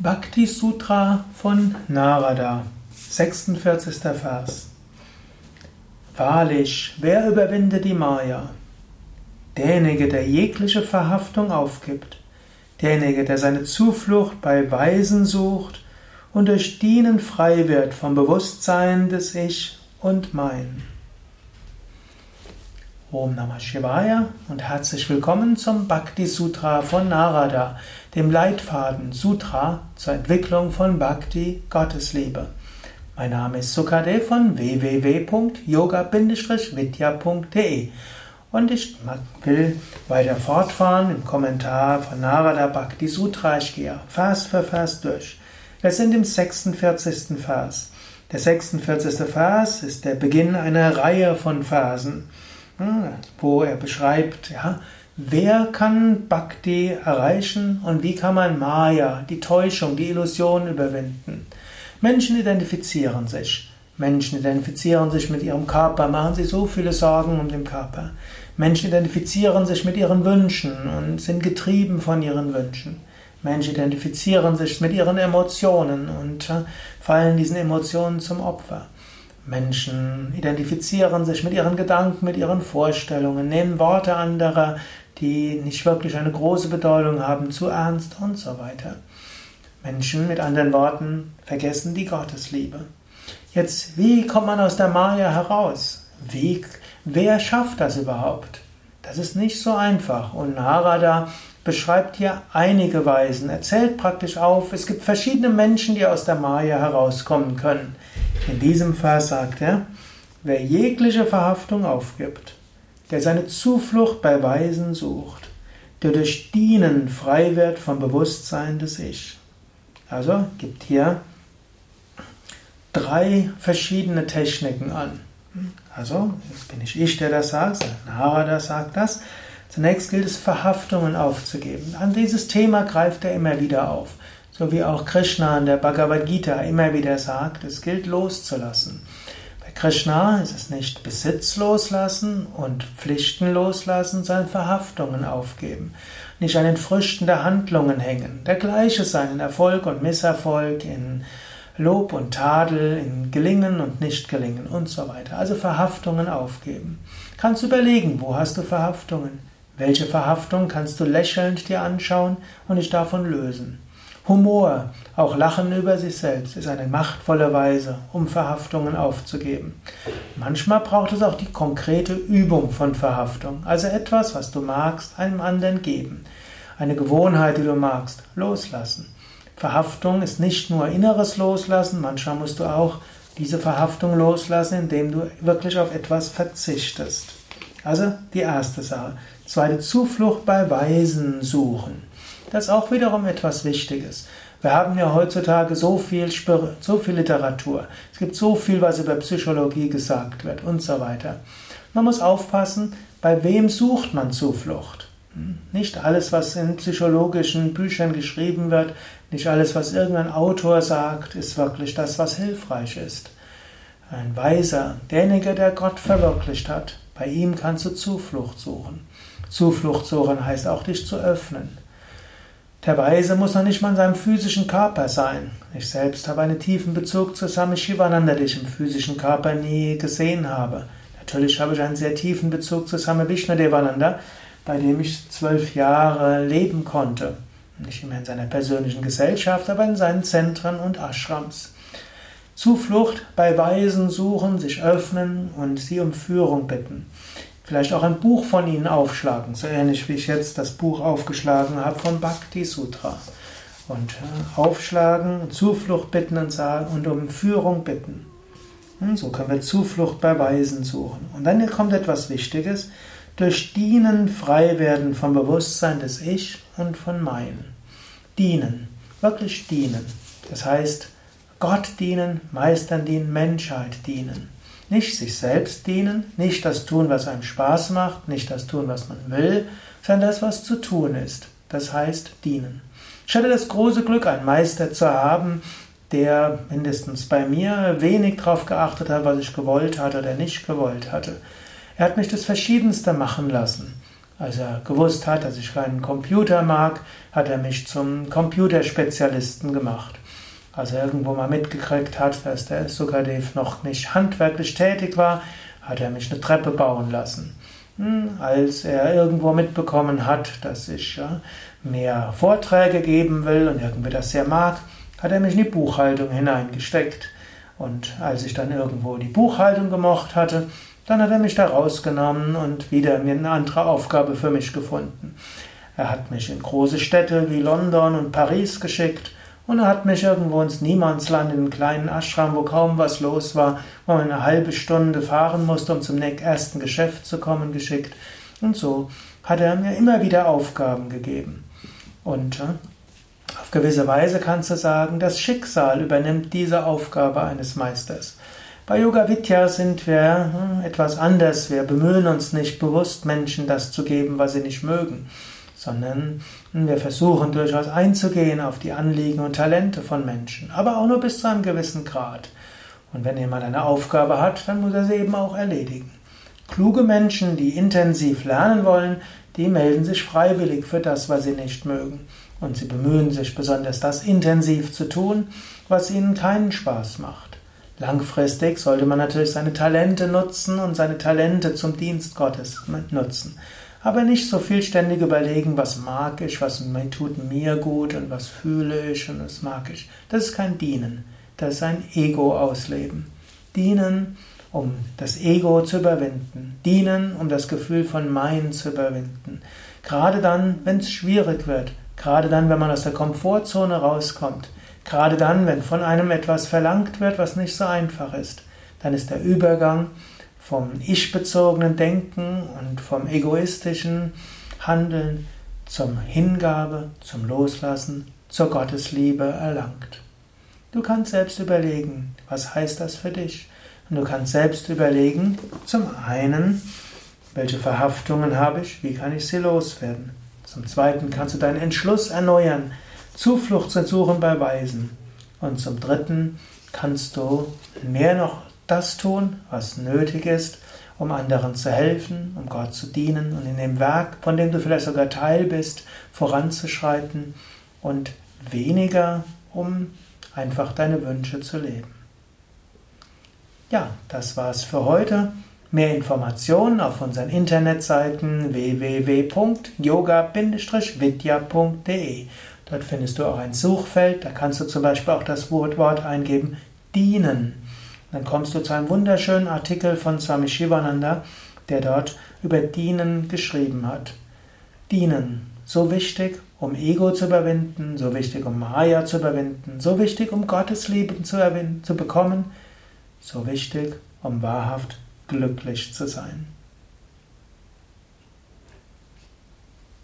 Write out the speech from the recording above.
Bhakti Sutra von Narada, 46. Vers. Wahrlich, wer überwindet die Maya? Derjenige, der jegliche Verhaftung aufgibt, derjenige, der seine Zuflucht bei Weisen sucht und durch Dienen frei wird vom Bewusstsein des Ich und Mein. Om Namah Shivaya und herzlich willkommen zum Bhakti Sutra von Narada, dem Leitfaden Sutra zur Entwicklung von Bhakti Gottesliebe. Mein Name ist Sukadev von www.yoga-vidya.de und ich will weiter fortfahren im Kommentar von Narada Bhakti Sutra. Ich gehe Vers für Vers durch. Wir sind im 46. Vers. Der 46. Vers ist der Beginn einer Reihe von Versen. Hm, wo er beschreibt, ja, wer kann Bhakti erreichen und wie kann man Maya, die Täuschung, die Illusion überwinden. Menschen identifizieren sich. Menschen identifizieren sich mit ihrem Körper, machen sich so viele Sorgen um den Körper. Menschen identifizieren sich mit ihren Wünschen und sind getrieben von ihren Wünschen. Menschen identifizieren sich mit ihren Emotionen und äh, fallen diesen Emotionen zum Opfer. Menschen identifizieren sich mit ihren Gedanken, mit ihren Vorstellungen, nehmen Worte anderer, die nicht wirklich eine große Bedeutung haben, zu ernst und so weiter. Menschen, mit anderen Worten, vergessen die Gottesliebe. Jetzt, wie kommt man aus der Maya heraus? Wie, wer schafft das überhaupt? Das ist nicht so einfach. Und Narada beschreibt hier einige Weisen, er zählt praktisch auf, es gibt verschiedene Menschen, die aus der Maya herauskommen können. In diesem Vers sagt er, wer jegliche Verhaftung aufgibt, der seine Zuflucht bei Weisen sucht, der durch Dienen frei wird vom Bewusstsein des Ich. Also gibt hier drei verschiedene Techniken an. Also, jetzt bin ich ich, der das sagt, Narada sagt das. Zunächst gilt es, Verhaftungen aufzugeben. An dieses Thema greift er immer wieder auf. So wie auch Krishna in der Bhagavad Gita immer wieder sagt, es gilt loszulassen. Bei Krishna ist es nicht Besitz loslassen und Pflichten loslassen, sondern Verhaftungen aufgeben. Nicht an den Früchten der Handlungen hängen. Der gleiche sein in Erfolg und Misserfolg, in Lob und Tadel, in Gelingen und Nicht-Gelingen und so weiter. Also Verhaftungen aufgeben. Kannst du überlegen, wo hast du Verhaftungen? Welche Verhaftung kannst du lächelnd dir anschauen und dich davon lösen? Humor, auch Lachen über sich selbst, ist eine machtvolle Weise, um Verhaftungen aufzugeben. Manchmal braucht es auch die konkrete Übung von Verhaftung, also etwas, was du magst, einem anderen geben. Eine Gewohnheit, die du magst, loslassen. Verhaftung ist nicht nur inneres Loslassen, manchmal musst du auch diese Verhaftung loslassen, indem du wirklich auf etwas verzichtest. Also die erste Sache. Zweite Zuflucht bei Weisen suchen. Das ist auch wiederum etwas Wichtiges. Wir haben ja heutzutage so viel, so viel Literatur. Es gibt so viel, was über Psychologie gesagt wird und so weiter. Man muss aufpassen, bei wem sucht man Zuflucht. Hm? Nicht alles, was in psychologischen Büchern geschrieben wird, nicht alles, was irgendein Autor sagt, ist wirklich das, was hilfreich ist. Ein Weiser, derjenige, der Gott verwirklicht hat, bei ihm kannst du Zuflucht suchen. Zuflucht suchen heißt auch, dich zu öffnen. Der Weise muss noch nicht mal in seinem physischen Körper sein. Ich selbst habe einen tiefen Bezug zu Swami Shivananda, den ich im physischen Körper nie gesehen habe. Natürlich habe ich einen sehr tiefen Bezug zu Swami Vishnadevananda, bei dem ich zwölf Jahre leben konnte. Nicht immer in seiner persönlichen Gesellschaft, aber in seinen Zentren und Ashrams. Zuflucht bei Weisen suchen, sich öffnen und sie um Führung bitten. Vielleicht auch ein Buch von ihnen aufschlagen, so ähnlich wie ich jetzt das Buch aufgeschlagen habe von Bhakti Sutra. Und äh, aufschlagen, Zuflucht bitten und, und um Führung bitten. Hm, so können wir Zuflucht bei Weisen suchen. Und dann kommt etwas Wichtiges. Durch Dienen frei werden vom Bewusstsein des Ich und von Mein. Dienen. Wirklich dienen. Das heißt, Gott dienen, Meistern dienen, Menschheit dienen. Nicht sich selbst dienen, nicht das tun, was einem Spaß macht, nicht das tun, was man will, sondern das, was zu tun ist. Das heißt dienen. Ich hatte das große Glück, einen Meister zu haben, der mindestens bei mir wenig darauf geachtet hat, was ich gewollt hatte oder nicht gewollt hatte. Er hat mich das Verschiedenste machen lassen. Als er gewusst hat, dass ich keinen Computer mag, hat er mich zum Computerspezialisten gemacht. Als er irgendwo mal mitgekriegt hat, dass der Sukadev noch nicht handwerklich tätig war, hat er mich eine Treppe bauen lassen. Hm, als er irgendwo mitbekommen hat, dass ich mehr Vorträge geben will und irgendwie das sehr mag, hat er mich in die Buchhaltung hineingesteckt. Und als ich dann irgendwo die Buchhaltung gemocht hatte, dann hat er mich da rausgenommen und wieder mir eine andere Aufgabe für mich gefunden. Er hat mich in große Städte wie London und Paris geschickt und er hat mich irgendwo ins Niemandsland in einen kleinen Ashram, wo kaum was los war, wo man eine halbe Stunde fahren musste, um zum ersten Geschäft zu kommen, geschickt. Und so hat er mir immer wieder Aufgaben gegeben. Und auf gewisse Weise kannst du sagen, das Schicksal übernimmt diese Aufgabe eines Meisters. Bei Yoga Vidya sind wir hm, etwas anders. Wir bemühen uns nicht bewusst, Menschen das zu geben, was sie nicht mögen, sondern wir versuchen durchaus einzugehen auf die Anliegen und Talente von Menschen, aber auch nur bis zu einem gewissen Grad. Und wenn jemand eine Aufgabe hat, dann muss er sie eben auch erledigen. Kluge Menschen, die intensiv lernen wollen, die melden sich freiwillig für das, was sie nicht mögen. Und sie bemühen sich besonders, das intensiv zu tun, was ihnen keinen Spaß macht. Langfristig sollte man natürlich seine Talente nutzen und seine Talente zum Dienst Gottes nutzen. Aber nicht so viel ständig überlegen, was mag ich, was tut mir gut und was fühle ich und was mag ich. Das ist kein Dienen. Das ist ein Ego ausleben. Dienen, um das Ego zu überwinden. Dienen, um das Gefühl von Mein zu überwinden. Gerade dann, wenn es schwierig wird. Gerade dann, wenn man aus der Komfortzone rauskommt. Gerade dann, wenn von einem etwas verlangt wird, was nicht so einfach ist, dann ist der Übergang vom ich-bezogenen Denken und vom egoistischen Handeln zum Hingabe, zum Loslassen, zur Gottesliebe erlangt. Du kannst selbst überlegen, was heißt das für dich? Und du kannst selbst überlegen, zum einen, welche Verhaftungen habe ich, wie kann ich sie loswerden? Zum zweiten kannst du deinen Entschluss erneuern, Zuflucht zu suchen bei Weisen. Und zum Dritten kannst du mehr noch das tun, was nötig ist, um anderen zu helfen, um Gott zu dienen und in dem Werk, von dem du vielleicht sogar Teil bist, voranzuschreiten und weniger, um einfach deine Wünsche zu leben. Ja, das war's für heute. Mehr Informationen auf unseren Internetseiten www.yoga-vidya.de Dort findest du auch ein Suchfeld, da kannst du zum Beispiel auch das Wort, Wort eingeben, dienen. Dann kommst du zu einem wunderschönen Artikel von Swami Shivananda, der dort über Dienen geschrieben hat. Dienen, so wichtig, um Ego zu überwinden, so wichtig, um Maya zu überwinden, so wichtig, um Gottes Liebe zu, zu bekommen, so wichtig, um wahrhaft glücklich zu sein.